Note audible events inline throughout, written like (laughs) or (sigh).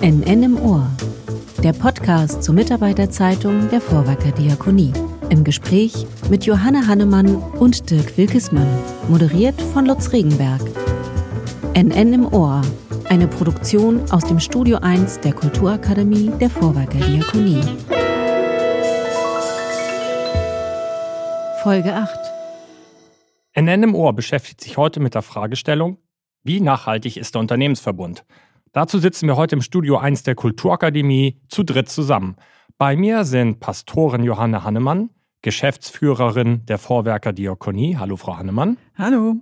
NN im Ohr. Der Podcast zur Mitarbeiterzeitung der Vorwerker Diakonie. Im Gespräch mit Johanna Hannemann und Dirk Wilkesmann. Moderiert von Lutz Regenberg. NN im Ohr. Eine Produktion aus dem Studio 1 der Kulturakademie der Vorwerker Diakonie. Folge 8. NN im Ohr beschäftigt sich heute mit der Fragestellung, wie nachhaltig ist der Unternehmensverbund? Dazu sitzen wir heute im Studio 1 der Kulturakademie zu dritt zusammen. Bei mir sind Pastorin Johanne Hannemann, Geschäftsführerin der Vorwerker Diakonie. Hallo, Frau Hannemann. Hallo.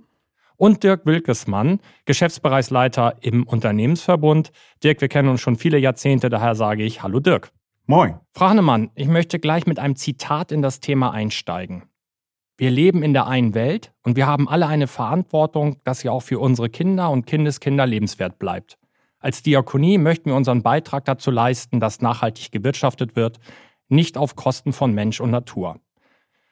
Und Dirk Wilkesmann, Geschäftsbereichsleiter im Unternehmensverbund. Dirk, wir kennen uns schon viele Jahrzehnte, daher sage ich Hallo, Dirk. Moin. Frau Hannemann, ich möchte gleich mit einem Zitat in das Thema einsteigen. Wir leben in der einen Welt und wir haben alle eine Verantwortung, dass sie auch für unsere Kinder und Kindeskinder lebenswert bleibt. Als Diakonie möchten wir unseren Beitrag dazu leisten, dass nachhaltig gewirtschaftet wird, nicht auf Kosten von Mensch und Natur.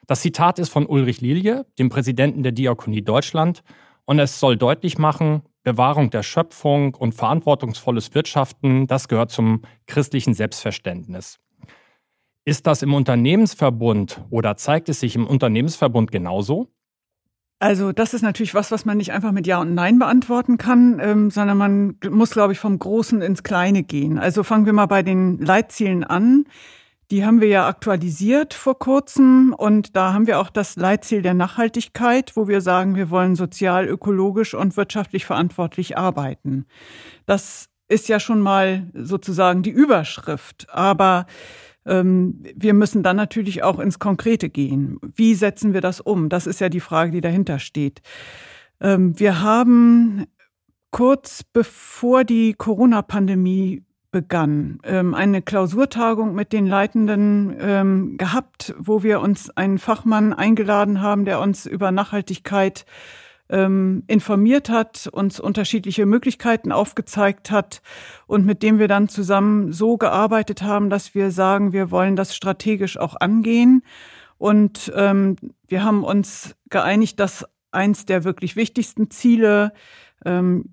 Das Zitat ist von Ulrich Lilie, dem Präsidenten der Diakonie Deutschland, und es soll deutlich machen, Bewahrung der Schöpfung und verantwortungsvolles Wirtschaften, das gehört zum christlichen Selbstverständnis. Ist das im Unternehmensverbund oder zeigt es sich im Unternehmensverbund genauso? Also das ist natürlich was, was man nicht einfach mit Ja und Nein beantworten kann, ähm, sondern man muss, glaube ich, vom Großen ins Kleine gehen. Also fangen wir mal bei den Leitzielen an. Die haben wir ja aktualisiert vor kurzem und da haben wir auch das Leitziel der Nachhaltigkeit, wo wir sagen, wir wollen sozial, ökologisch und wirtschaftlich verantwortlich arbeiten. Das ist ja schon mal sozusagen die Überschrift. Aber wir müssen dann natürlich auch ins Konkrete gehen. Wie setzen wir das um? Das ist ja die Frage, die dahinter steht. Ähm, wir haben kurz bevor die Corona-Pandemie begann, ähm, eine Klausurtagung mit den Leitenden gehabt, wo wir uns einen Fachmann eingeladen haben, der uns über Nachhaltigkeit ähm, informiert hat, uns unterschiedliche Möglichkeiten aufgezeigt hat und mit dem wir dann zusammen so gearbeitet haben, dass wir sagen, wir wollen das strategisch auch angehen. Und ähm, wir haben uns geeinigt, dass eins der wirklich wichtigsten Ziele ähm,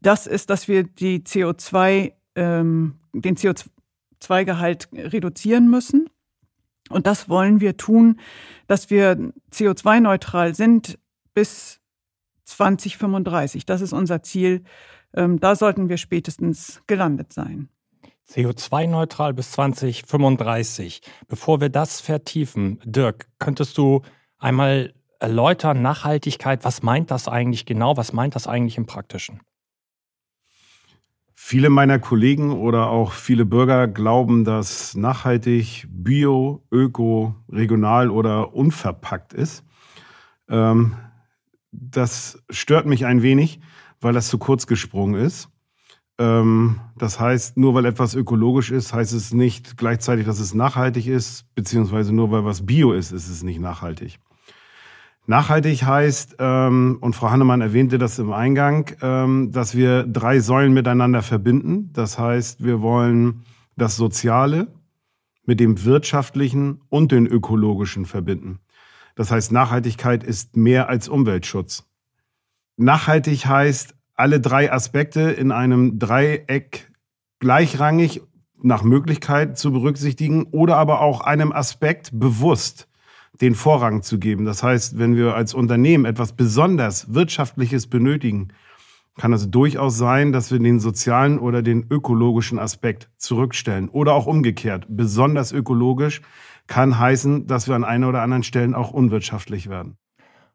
das ist, dass wir die CO2, ähm, den CO2-Gehalt reduzieren müssen. Und das wollen wir tun, dass wir CO2-neutral sind bis 2035. Das ist unser Ziel. Ähm, da sollten wir spätestens gelandet sein. CO2-neutral bis 2035. Bevor wir das vertiefen, Dirk, könntest du einmal erläutern, Nachhaltigkeit, was meint das eigentlich genau? Was meint das eigentlich im Praktischen? Viele meiner Kollegen oder auch viele Bürger glauben, dass nachhaltig, bio, öko, regional oder unverpackt ist. Ähm, das stört mich ein wenig, weil das zu kurz gesprungen ist. Ähm, das heißt, nur weil etwas ökologisch ist, heißt es nicht gleichzeitig, dass es nachhaltig ist, beziehungsweise nur weil was bio ist, ist es nicht nachhaltig. Nachhaltig heißt, ähm, und Frau Hannemann erwähnte das im Eingang, ähm, dass wir drei Säulen miteinander verbinden. Das heißt, wir wollen das Soziale mit dem Wirtschaftlichen und den Ökologischen verbinden. Das heißt, Nachhaltigkeit ist mehr als Umweltschutz. Nachhaltig heißt, alle drei Aspekte in einem Dreieck gleichrangig nach Möglichkeit zu berücksichtigen oder aber auch einem Aspekt bewusst den Vorrang zu geben. Das heißt, wenn wir als Unternehmen etwas besonders Wirtschaftliches benötigen, kann es durchaus sein, dass wir den sozialen oder den ökologischen Aspekt zurückstellen. Oder auch umgekehrt, besonders ökologisch kann heißen, dass wir an einer oder anderen Stellen auch unwirtschaftlich werden.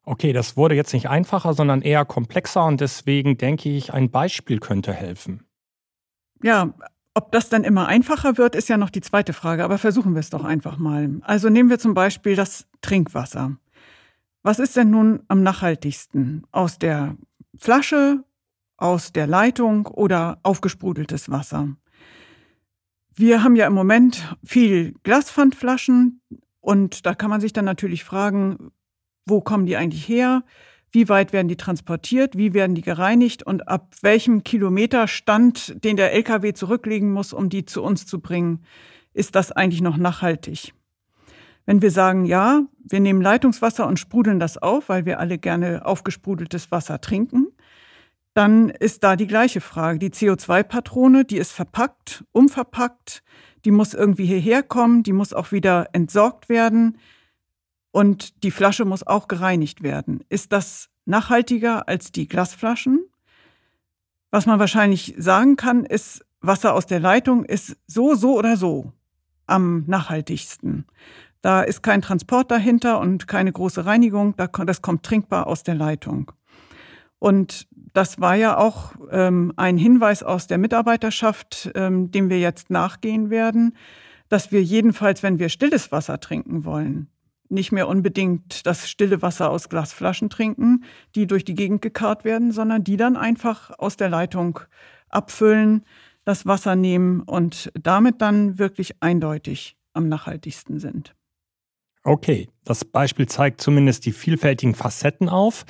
Okay, das wurde jetzt nicht einfacher, sondern eher komplexer und deswegen denke ich, ein Beispiel könnte helfen. Ja, ob das dann immer einfacher wird, ist ja noch die zweite Frage, aber versuchen wir es doch einfach mal. Also nehmen wir zum Beispiel das Trinkwasser. Was ist denn nun am nachhaltigsten? Aus der Flasche, aus der Leitung oder aufgesprudeltes Wasser? Wir haben ja im Moment viel Glaspfandflaschen und da kann man sich dann natürlich fragen, wo kommen die eigentlich her? Wie weit werden die transportiert? Wie werden die gereinigt? Und ab welchem Kilometerstand, den der LKW zurücklegen muss, um die zu uns zu bringen, ist das eigentlich noch nachhaltig? Wenn wir sagen, ja, wir nehmen Leitungswasser und sprudeln das auf, weil wir alle gerne aufgesprudeltes Wasser trinken, dann ist da die gleiche Frage. Die CO2-Patrone, die ist verpackt, umverpackt, die muss irgendwie hierher kommen, die muss auch wieder entsorgt werden und die Flasche muss auch gereinigt werden. Ist das nachhaltiger als die Glasflaschen? Was man wahrscheinlich sagen kann, ist, Wasser aus der Leitung ist so, so oder so am nachhaltigsten. Da ist kein Transport dahinter und keine große Reinigung, das kommt trinkbar aus der Leitung. Und das war ja auch ähm, ein Hinweis aus der Mitarbeiterschaft, ähm, dem wir jetzt nachgehen werden, dass wir jedenfalls, wenn wir stilles Wasser trinken wollen, nicht mehr unbedingt das stille Wasser aus Glasflaschen trinken, die durch die Gegend gekarrt werden, sondern die dann einfach aus der Leitung abfüllen, das Wasser nehmen und damit dann wirklich eindeutig am nachhaltigsten sind. Okay, das Beispiel zeigt zumindest die vielfältigen Facetten auf.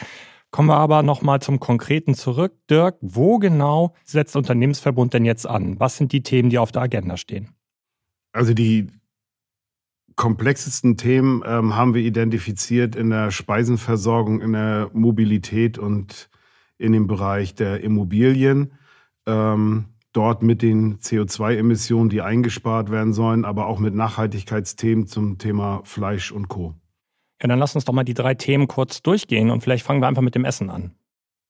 Kommen wir aber nochmal zum Konkreten zurück. Dirk, wo genau setzt Unternehmensverbund denn jetzt an? Was sind die Themen, die auf der Agenda stehen? Also die komplexesten Themen ähm, haben wir identifiziert in der Speisenversorgung, in der Mobilität und in dem Bereich der Immobilien. Ähm, dort mit den CO2-Emissionen, die eingespart werden sollen, aber auch mit Nachhaltigkeitsthemen zum Thema Fleisch und Co. Ja, dann lass uns doch mal die drei Themen kurz durchgehen und vielleicht fangen wir einfach mit dem Essen an.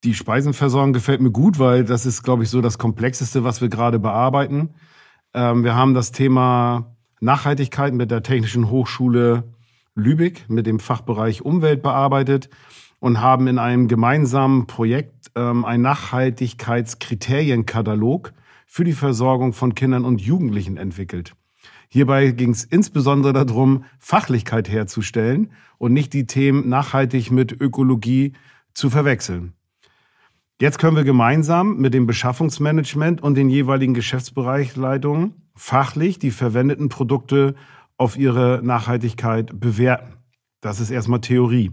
Die Speisenversorgung gefällt mir gut, weil das ist, glaube ich, so das Komplexeste, was wir gerade bearbeiten. Ähm, wir haben das Thema Nachhaltigkeit mit der Technischen Hochschule Lübeck, mit dem Fachbereich Umwelt bearbeitet und haben in einem gemeinsamen Projekt ähm, einen Nachhaltigkeitskriterienkatalog für die Versorgung von Kindern und Jugendlichen entwickelt. Hierbei ging es insbesondere darum, Fachlichkeit herzustellen und nicht die Themen nachhaltig mit Ökologie zu verwechseln. Jetzt können wir gemeinsam mit dem Beschaffungsmanagement und den jeweiligen Geschäftsbereichleitungen fachlich die verwendeten Produkte auf ihre Nachhaltigkeit bewerten. Das ist erstmal Theorie.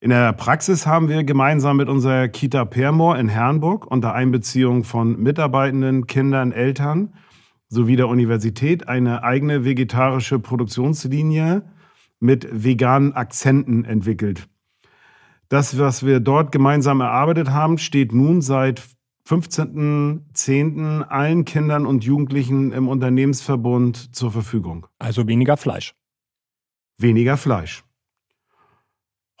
In der Praxis haben wir gemeinsam mit unserer Kita Permoor in Herrenburg unter Einbeziehung von Mitarbeitenden, Kindern, Eltern sowie der Universität eine eigene vegetarische Produktionslinie mit veganen Akzenten entwickelt. Das, was wir dort gemeinsam erarbeitet haben, steht nun seit 15.10. allen Kindern und Jugendlichen im Unternehmensverbund zur Verfügung. Also weniger Fleisch. Weniger Fleisch.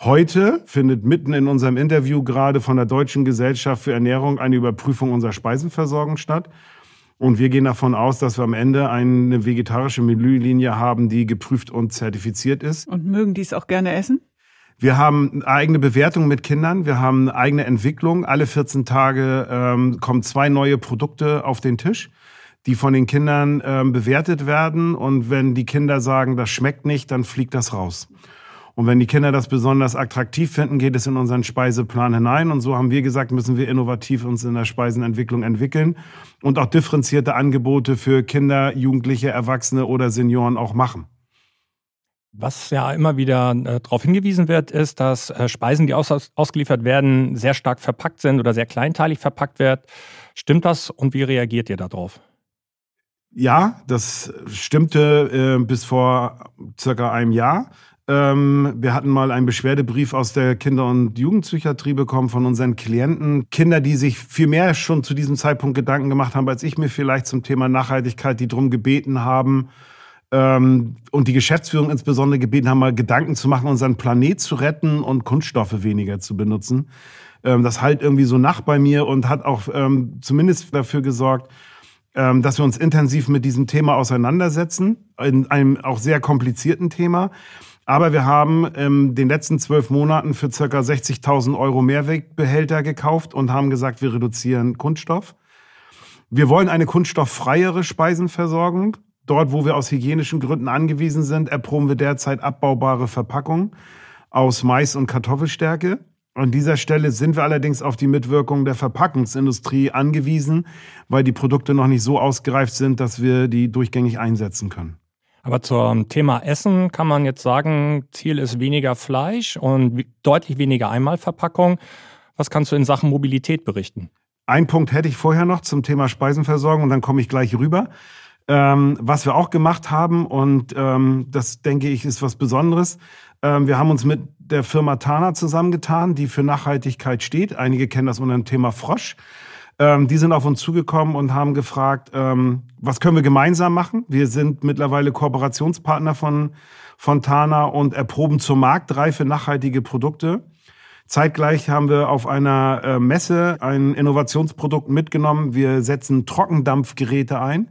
Heute findet mitten in unserem Interview gerade von der Deutschen Gesellschaft für Ernährung eine Überprüfung unserer Speisenversorgung statt. Und wir gehen davon aus, dass wir am Ende eine vegetarische Menülinie haben, die geprüft und zertifiziert ist. Und mögen die es auch gerne essen? Wir haben eigene Bewertung mit Kindern, wir haben eigene Entwicklung. Alle 14 Tage ähm, kommen zwei neue Produkte auf den Tisch, die von den Kindern ähm, bewertet werden. Und wenn die Kinder sagen, das schmeckt nicht, dann fliegt das raus. Und wenn die Kinder das besonders attraktiv finden, geht es in unseren Speiseplan hinein. Und so haben wir gesagt, müssen wir innovativ uns in der Speisenentwicklung entwickeln und auch differenzierte Angebote für Kinder, Jugendliche, Erwachsene oder Senioren auch machen. Was ja immer wieder äh, darauf hingewiesen wird, ist, dass äh, Speisen, die aus, ausgeliefert werden, sehr stark verpackt sind oder sehr kleinteilig verpackt werden. Stimmt das und wie reagiert ihr darauf? Ja, das stimmte äh, bis vor circa einem Jahr. Ähm, wir hatten mal einen Beschwerdebrief aus der Kinder- und Jugendpsychiatrie bekommen von unseren Klienten. Kinder, die sich viel mehr schon zu diesem Zeitpunkt Gedanken gemacht haben, als ich mir vielleicht zum Thema Nachhaltigkeit, die drum gebeten haben, ähm, und die Geschäftsführung insbesondere gebeten haben, mal Gedanken zu machen, unseren Planet zu retten und Kunststoffe weniger zu benutzen. Ähm, das halt irgendwie so nach bei mir und hat auch ähm, zumindest dafür gesorgt, ähm, dass wir uns intensiv mit diesem Thema auseinandersetzen, in einem auch sehr komplizierten Thema. Aber wir haben in ähm, den letzten zwölf Monaten für circa 60.000 Euro Mehrwegbehälter gekauft und haben gesagt, wir reduzieren Kunststoff. Wir wollen eine kunststofffreiere Speisenversorgung. Dort, wo wir aus hygienischen Gründen angewiesen sind, erproben wir derzeit abbaubare Verpackungen aus Mais- und Kartoffelstärke. An dieser Stelle sind wir allerdings auf die Mitwirkung der Verpackungsindustrie angewiesen, weil die Produkte noch nicht so ausgereift sind, dass wir die durchgängig einsetzen können. Aber zum Thema Essen kann man jetzt sagen, Ziel ist weniger Fleisch und deutlich weniger Einmalverpackung. Was kannst du in Sachen Mobilität berichten? Ein Punkt hätte ich vorher noch zum Thema Speisenversorgung und dann komme ich gleich rüber. Ähm, was wir auch gemacht haben, und ähm, das denke ich ist was Besonderes, Ähm, wir haben uns mit der Firma Tana zusammengetan, die für Nachhaltigkeit steht. Einige kennen das unter dem Thema Frosch. Ähm, die sind auf uns zugekommen und haben gefragt, ähm, was können wir gemeinsam machen? Wir sind mittlerweile Kooperationspartner von Fontana und erproben zur Marktreife nachhaltige Produkte. Zeitgleich haben wir auf einer äh, Messe ein Innovationsprodukt mitgenommen. Wir setzen Trockendampfgeräte ein.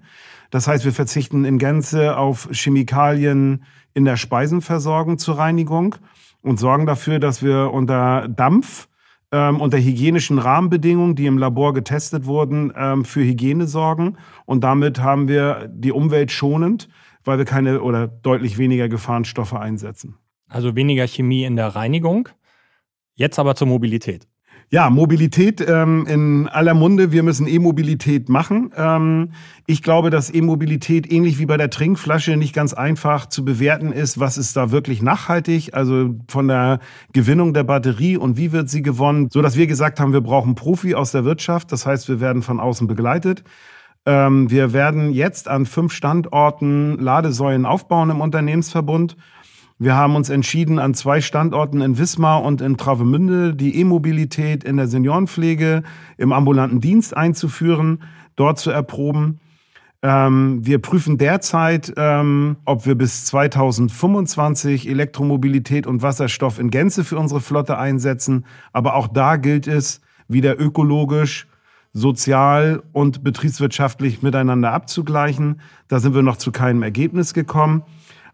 Das heißt, wir verzichten in Gänze auf Chemikalien in der Speisenversorgung zur Reinigung und sorgen dafür, dass wir unter Dampf ähm, unter hygienischen Rahmenbedingungen, die im Labor getestet wurden, ähm, für Hygiene sorgen. Und damit haben wir die Umwelt schonend, weil wir keine oder deutlich weniger Gefahrenstoffe einsetzen. Also weniger Chemie in der Reinigung. Jetzt aber zur Mobilität. Ja, Mobilität ähm, in aller Munde. Wir müssen E-Mobilität machen. Ähm, ich glaube, dass E-Mobilität ähnlich wie bei der Trinkflasche nicht ganz einfach zu bewerten ist. Was ist da wirklich nachhaltig? Also von der Gewinnung der Batterie und wie wird sie gewonnen? So dass wir gesagt haben, wir brauchen Profi aus der Wirtschaft. Das heißt, wir werden von außen begleitet. Ähm, wir werden jetzt an fünf Standorten Ladesäulen aufbauen im Unternehmensverbund. Wir haben uns entschieden, an zwei Standorten in Wismar und in Travemünde die E-Mobilität in der Seniorenpflege im ambulanten Dienst einzuführen, dort zu erproben. Ähm, wir prüfen derzeit, ähm, ob wir bis 2025 Elektromobilität und Wasserstoff in Gänze für unsere Flotte einsetzen. Aber auch da gilt es, wieder ökologisch, sozial und betriebswirtschaftlich miteinander abzugleichen. Da sind wir noch zu keinem Ergebnis gekommen.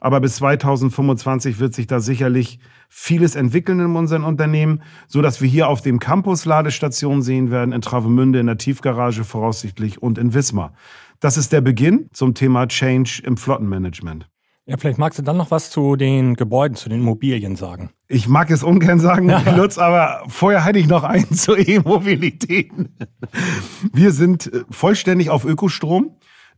Aber bis 2025 wird sich da sicherlich vieles entwickeln in unseren Unternehmen, so dass wir hier auf dem Campus Ladestationen sehen werden, in Travemünde, in der Tiefgarage voraussichtlich und in Wismar. Das ist der Beginn zum Thema Change im Flottenmanagement. Ja, vielleicht magst du dann noch was zu den Gebäuden, zu den Immobilien sagen. Ich mag es ungern sagen, ja. (laughs) Lutz, aber vorher hätte ich noch einen (laughs) zur E-Mobilität. Wir sind vollständig auf Ökostrom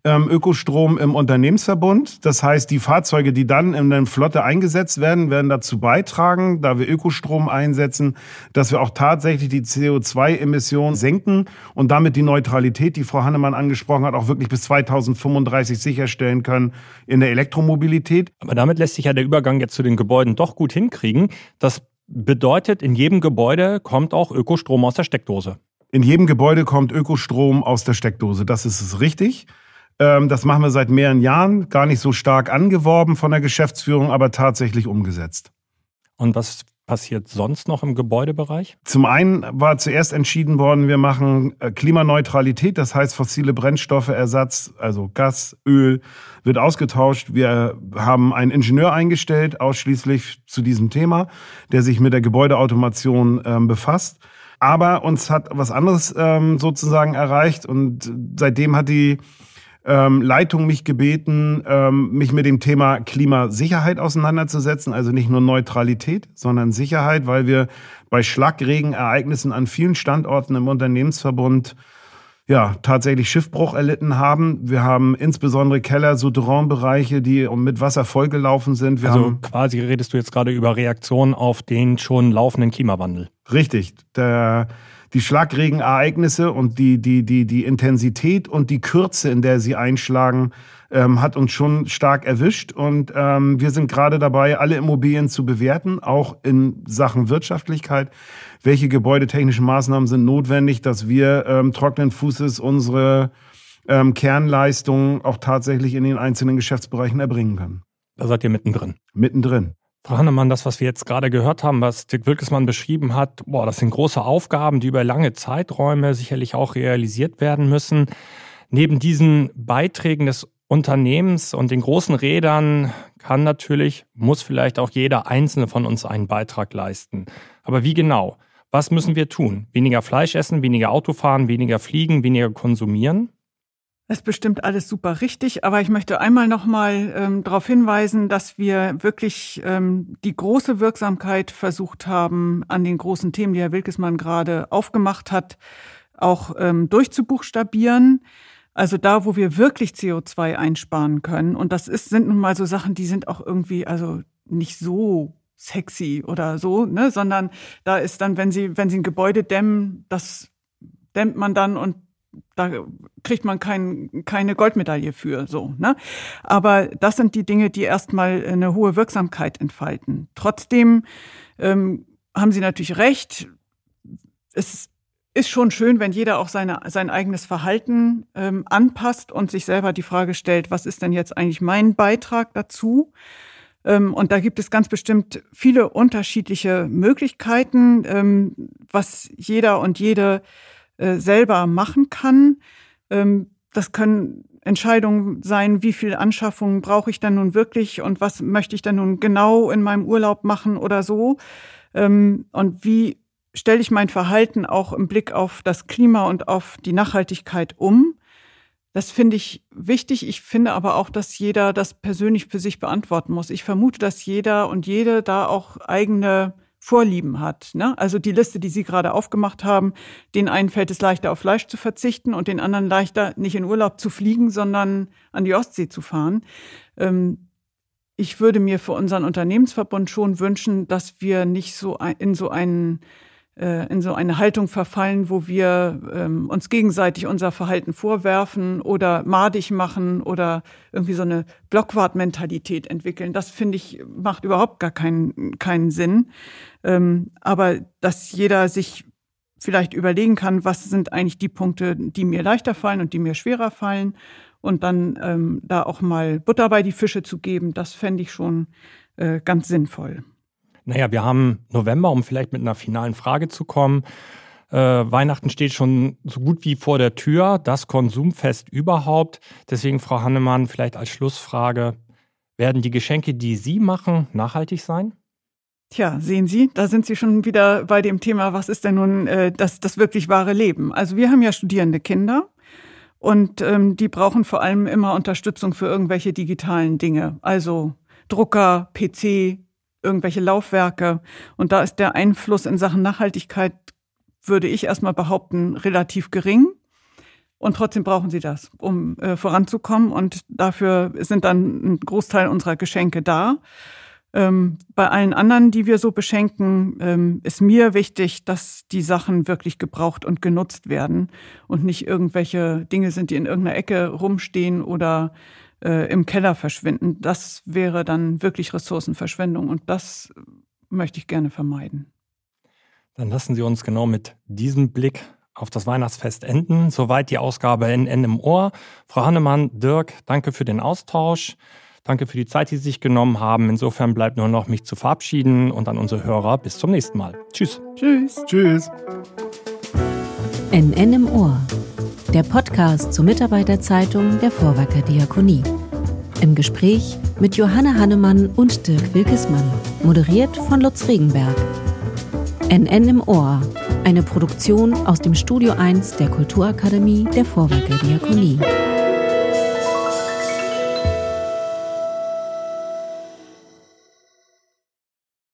ähm, Ökostrom im Unternehmensverbund. Das heißt, die Fahrzeuge, die dann in der Flotte eingesetzt werden, werden dazu beitragen, da wir Ökostrom einsetzen, dass wir auch tatsächlich die CO2-Emissionen senken und damit die Neutralität, die Frau Hannemann angesprochen hat, auch wirklich bis 2035 sicherstellen können in der Elektromobilität. Aber damit lässt sich ja der Übergang jetzt zu den Gebäuden doch gut hinkriegen. Das bedeutet, in jedem Gebäude kommt auch Ökostrom aus der Steckdose. In jedem Gebäude kommt Ökostrom aus der Steckdose. Das ist richtig. Ähm, das machen wir seit mehreren Jahren, gar nicht so stark angeworben von der Geschäftsführung, aber tatsächlich umgesetzt. Und was passiert sonst noch im Gebäudebereich? Zum einen war zuerst entschieden worden, wir machen äh, Klimaneutralität, das heißt fossile Brennstoffeersatz, also Gas, Öl, wird ausgetauscht. Wir haben einen Ingenieur eingestellt, ausschließlich zu diesem Thema, der sich mit der Gebäudeautomation ähm, befasst. Aber uns hat was anderes ähm, sozusagen erreicht und seitdem hat die ähm, Leitung mich gebeten, ähm, mich mit dem Thema Klimasicherheit auseinanderzusetzen. Also nicht nur Neutralität, sondern Sicherheit, weil wir bei Schlagregenereignissen an vielen Standorten im Unternehmensverbund ja, tatsächlich Schiffbruch erlitten haben. Wir haben insbesondere Keller, Souterrainbereiche, die mit Wasser vollgelaufen sind. Wir also quasi redest du jetzt gerade über Reaktionen auf den schon laufenden Klimawandel. Richtig. Der die Schlagregenereignisse und die, die, die, die Intensität und die Kürze, in der sie einschlagen, ähm, hat uns schon stark erwischt. Und ähm, wir sind gerade dabei, alle Immobilien zu bewerten, auch in Sachen Wirtschaftlichkeit. Welche gebäudetechnischen Maßnahmen sind notwendig, dass wir ähm, trockenen Fußes unsere ähm, Kernleistungen auch tatsächlich in den einzelnen Geschäftsbereichen erbringen können. Da seid ihr mittendrin. Mittendrin. Frau Hannemann, das, was wir jetzt gerade gehört haben, was Dirk Wilkesmann beschrieben hat, boah, das sind große Aufgaben, die über lange Zeiträume sicherlich auch realisiert werden müssen. Neben diesen Beiträgen des Unternehmens und den großen Rädern kann natürlich, muss vielleicht auch jeder einzelne von uns einen Beitrag leisten. Aber wie genau? Was müssen wir tun? Weniger Fleisch essen, weniger Auto fahren, weniger fliegen, weniger konsumieren? Das ist bestimmt alles super richtig, aber ich möchte einmal nochmal ähm, darauf hinweisen, dass wir wirklich ähm, die große Wirksamkeit versucht haben, an den großen Themen, die Herr Wilkesmann gerade aufgemacht hat, auch ähm, durchzubuchstabieren. Also da, wo wir wirklich CO2 einsparen können. Und das ist, sind nun mal so Sachen, die sind auch irgendwie, also nicht so sexy oder so, ne, sondern da ist dann, wenn Sie, wenn Sie ein Gebäude dämmen, das dämmt man dann und da kriegt man kein, keine Goldmedaille für, so, ne? Aber das sind die Dinge, die erstmal eine hohe Wirksamkeit entfalten. Trotzdem ähm, haben Sie natürlich recht. Es ist schon schön, wenn jeder auch seine, sein eigenes Verhalten ähm, anpasst und sich selber die Frage stellt, was ist denn jetzt eigentlich mein Beitrag dazu? Ähm, und da gibt es ganz bestimmt viele unterschiedliche Möglichkeiten, ähm, was jeder und jede äh, selber machen kann. Ähm, das können Entscheidungen sein, wie viel Anschaffungen brauche ich dann nun wirklich und was möchte ich dann nun genau in meinem Urlaub machen oder so. Und wie stelle ich mein Verhalten auch im Blick auf das Klima und auf die Nachhaltigkeit um. Das finde ich wichtig. Ich finde aber auch, dass jeder das persönlich für sich beantworten muss. Ich vermute, dass jeder und jede da auch eigene Vorlieben hat. Ne? Also die Liste, die Sie gerade aufgemacht haben, den einen fällt es leichter auf Fleisch zu verzichten und den anderen leichter nicht in Urlaub zu fliegen, sondern an die Ostsee zu fahren. Ähm, ich würde mir für unseren Unternehmensverbund schon wünschen, dass wir nicht so in so einen in so eine Haltung verfallen, wo wir ähm, uns gegenseitig unser Verhalten vorwerfen oder madig machen oder irgendwie so eine Blockwartmentalität entwickeln. Das finde ich macht überhaupt gar keinen keinen Sinn. Ähm, aber dass jeder sich vielleicht überlegen kann, was sind eigentlich die Punkte, die mir leichter fallen und die mir schwerer fallen und dann ähm, da auch mal Butter bei die Fische zu geben, das fände ich schon äh, ganz sinnvoll. Naja, wir haben November, um vielleicht mit einer finalen Frage zu kommen. Äh, Weihnachten steht schon so gut wie vor der Tür, das Konsumfest überhaupt. Deswegen, Frau Hannemann, vielleicht als Schlussfrage, werden die Geschenke, die Sie machen, nachhaltig sein? Tja, sehen Sie, da sind Sie schon wieder bei dem Thema, was ist denn nun äh, das, das wirklich wahre Leben? Also wir haben ja studierende Kinder und ähm, die brauchen vor allem immer Unterstützung für irgendwelche digitalen Dinge, also Drucker, PC, irgendwelche Laufwerke. Und da ist der Einfluss in Sachen Nachhaltigkeit, würde ich erstmal behaupten, relativ gering. Und trotzdem brauchen sie das, um äh, voranzukommen. Und dafür sind dann ein Großteil unserer Geschenke da. Ähm, bei allen anderen, die wir so beschenken, ähm, ist mir wichtig, dass die Sachen wirklich gebraucht und genutzt werden und nicht irgendwelche Dinge sind, die in irgendeiner Ecke rumstehen oder äh, im Keller verschwinden. Das wäre dann wirklich Ressourcenverschwendung und das möchte ich gerne vermeiden. Dann lassen Sie uns genau mit diesem Blick auf das Weihnachtsfest enden. Soweit die Ausgabe NN im Ohr. Frau Hannemann, Dirk, danke für den Austausch. Danke für die Zeit, die Sie sich genommen haben. Insofern bleibt nur noch mich zu verabschieden und an unsere Hörer bis zum nächsten Mal. Tschüss. Tschüss. Tschüss. NN im Ohr der Podcast zur Mitarbeiterzeitung der Vorwerker Diakonie. Im Gespräch mit Johanna Hannemann und Dirk Wilkesmann, moderiert von Lutz Regenberg. NN im Ohr, eine Produktion aus dem Studio 1 der Kulturakademie der Vorwerker Diakonie.